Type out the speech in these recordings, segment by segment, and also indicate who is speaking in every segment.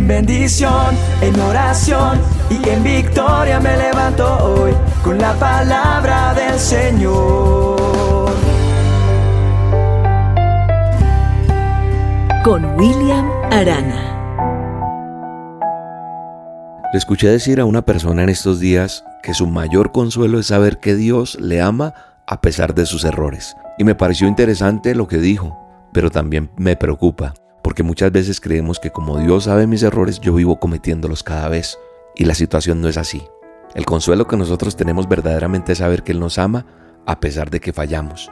Speaker 1: En bendición, en oración y en victoria me levanto hoy con la palabra del Señor.
Speaker 2: Con William Arana.
Speaker 3: Le escuché decir a una persona en estos días que su mayor consuelo es saber que Dios le ama a pesar de sus errores. Y me pareció interesante lo que dijo, pero también me preocupa, porque muchas veces creemos que como Dios sabe mis errores, yo vivo cometiéndolos cada vez, y la situación no es así. El consuelo que nosotros tenemos verdaderamente es saber que Él nos ama a pesar de que fallamos,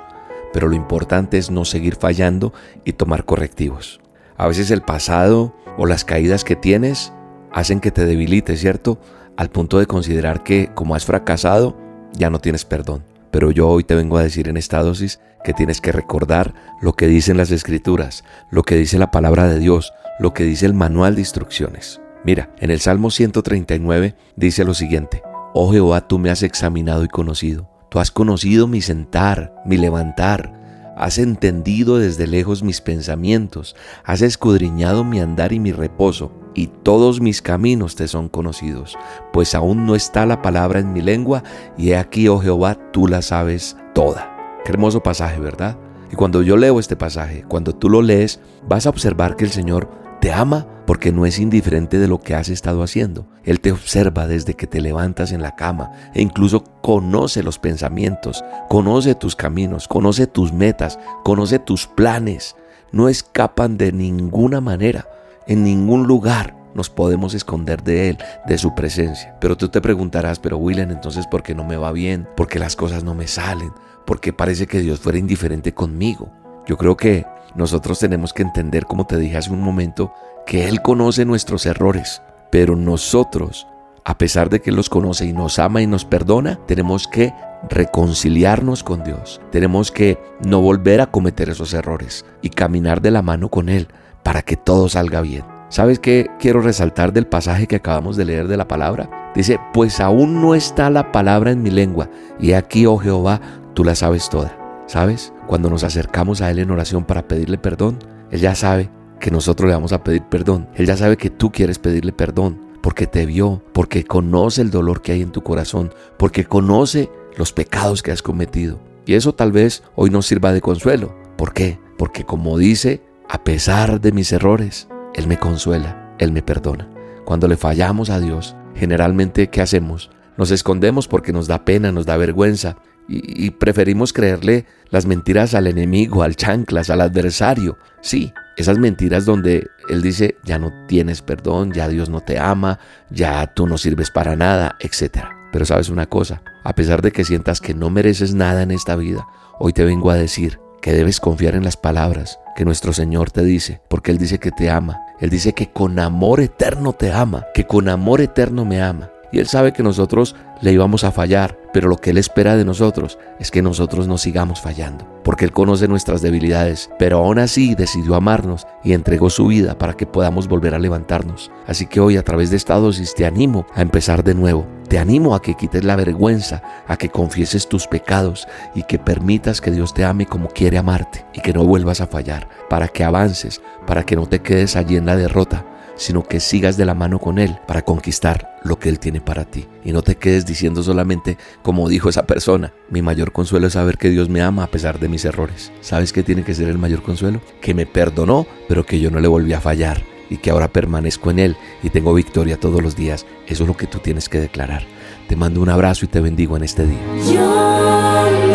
Speaker 3: pero lo importante es no seguir fallando y tomar correctivos. A veces el pasado o las caídas que tienes hacen que te debilites, ¿cierto? Al punto de considerar que como has fracasado, ya no tienes perdón. Pero yo hoy te vengo a decir en esta dosis que tienes que recordar lo que dicen las escrituras, lo que dice la palabra de Dios, lo que dice el manual de instrucciones. Mira, en el Salmo 139 dice lo siguiente, Oh Jehová, tú me has examinado y conocido, tú has conocido mi sentar, mi levantar, has entendido desde lejos mis pensamientos, has escudriñado mi andar y mi reposo y todos mis caminos te son conocidos, pues aún no está la palabra en mi lengua, y he aquí, oh Jehová, tú la sabes toda. Qué hermoso pasaje, ¿verdad? Y cuando yo leo este pasaje, cuando tú lo lees, vas a observar que el Señor te ama porque no es indiferente de lo que has estado haciendo. Él te observa desde que te levantas en la cama e incluso conoce los pensamientos, conoce tus caminos, conoce tus metas, conoce tus planes. No escapan de ninguna manera en ningún lugar nos podemos esconder de Él, de su presencia. Pero tú te preguntarás, pero William, entonces ¿por qué no me va bien? ¿Por qué las cosas no me salen? ¿Por qué parece que Dios fuera indiferente conmigo? Yo creo que nosotros tenemos que entender, como te dije hace un momento, que Él conoce nuestros errores, pero nosotros, a pesar de que Él los conoce y nos ama y nos perdona, tenemos que reconciliarnos con Dios. Tenemos que no volver a cometer esos errores y caminar de la mano con Él para que todo salga bien. ¿Sabes qué quiero resaltar del pasaje que acabamos de leer de la palabra? Dice, pues aún no está la palabra en mi lengua, y aquí, oh Jehová, tú la sabes toda. ¿Sabes? Cuando nos acercamos a Él en oración para pedirle perdón, Él ya sabe que nosotros le vamos a pedir perdón. Él ya sabe que tú quieres pedirle perdón, porque te vio, porque conoce el dolor que hay en tu corazón, porque conoce los pecados que has cometido. Y eso tal vez hoy nos sirva de consuelo. ¿Por qué? Porque como dice a pesar de mis errores, Él me consuela, Él me perdona. Cuando le fallamos a Dios, generalmente, ¿qué hacemos? Nos escondemos porque nos da pena, nos da vergüenza y, preferimos creerle las mentiras al enemigo, al chanclas, al adversario. Sí, esas mentiras donde Él dice, ya no tienes perdón, ya Dios no te ama, ya tú no sirves para nada, etc. Pero sabes una cosa, a pesar de que sientas que no mereces nada en esta vida, hoy te vengo a decir que debes confiar en las palabras que nuestro Señor te dice, porque Él dice que te ama. Él dice que con amor eterno te ama, que con amor eterno me ama. Y Él sabe que nosotros le íbamos a fallar, pero lo que Él espera de nosotros es que nosotros no sigamos fallando, porque Él conoce nuestras debilidades, pero aún así decidió amarnos y entregó su vida para que podamos volver a levantarnos. Así que hoy a través de esta dosis te animo a empezar de nuevo. Te animo a que quites la vergüenza, a que confieses tus pecados y que permitas que Dios te ame como quiere amarte y que no vuelvas a fallar, para que avances, para que no te quedes allí en la derrota, sino que sigas de la mano con Él para conquistar lo que Él tiene para ti. Y no te quedes diciendo solamente, como dijo esa persona, mi mayor consuelo es saber que Dios me ama a pesar de mis errores. ¿Sabes qué tiene que ser el mayor consuelo? Que me perdonó, pero que yo no le volví a fallar y que ahora permanezco en Él y tengo victoria todos los días. Eso es lo que tú tienes que declarar. Te mando un abrazo y te bendigo en este día.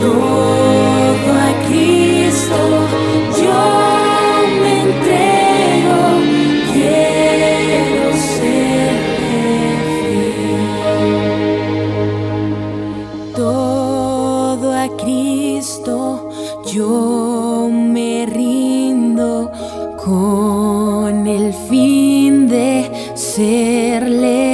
Speaker 4: Todo a Cristo, yo me entrego, quiero serle fiel. Todo a Cristo, yo
Speaker 1: me rindo, con el fin de serle.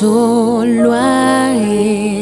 Speaker 1: Solo a Él.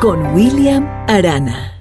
Speaker 2: Con William Arana.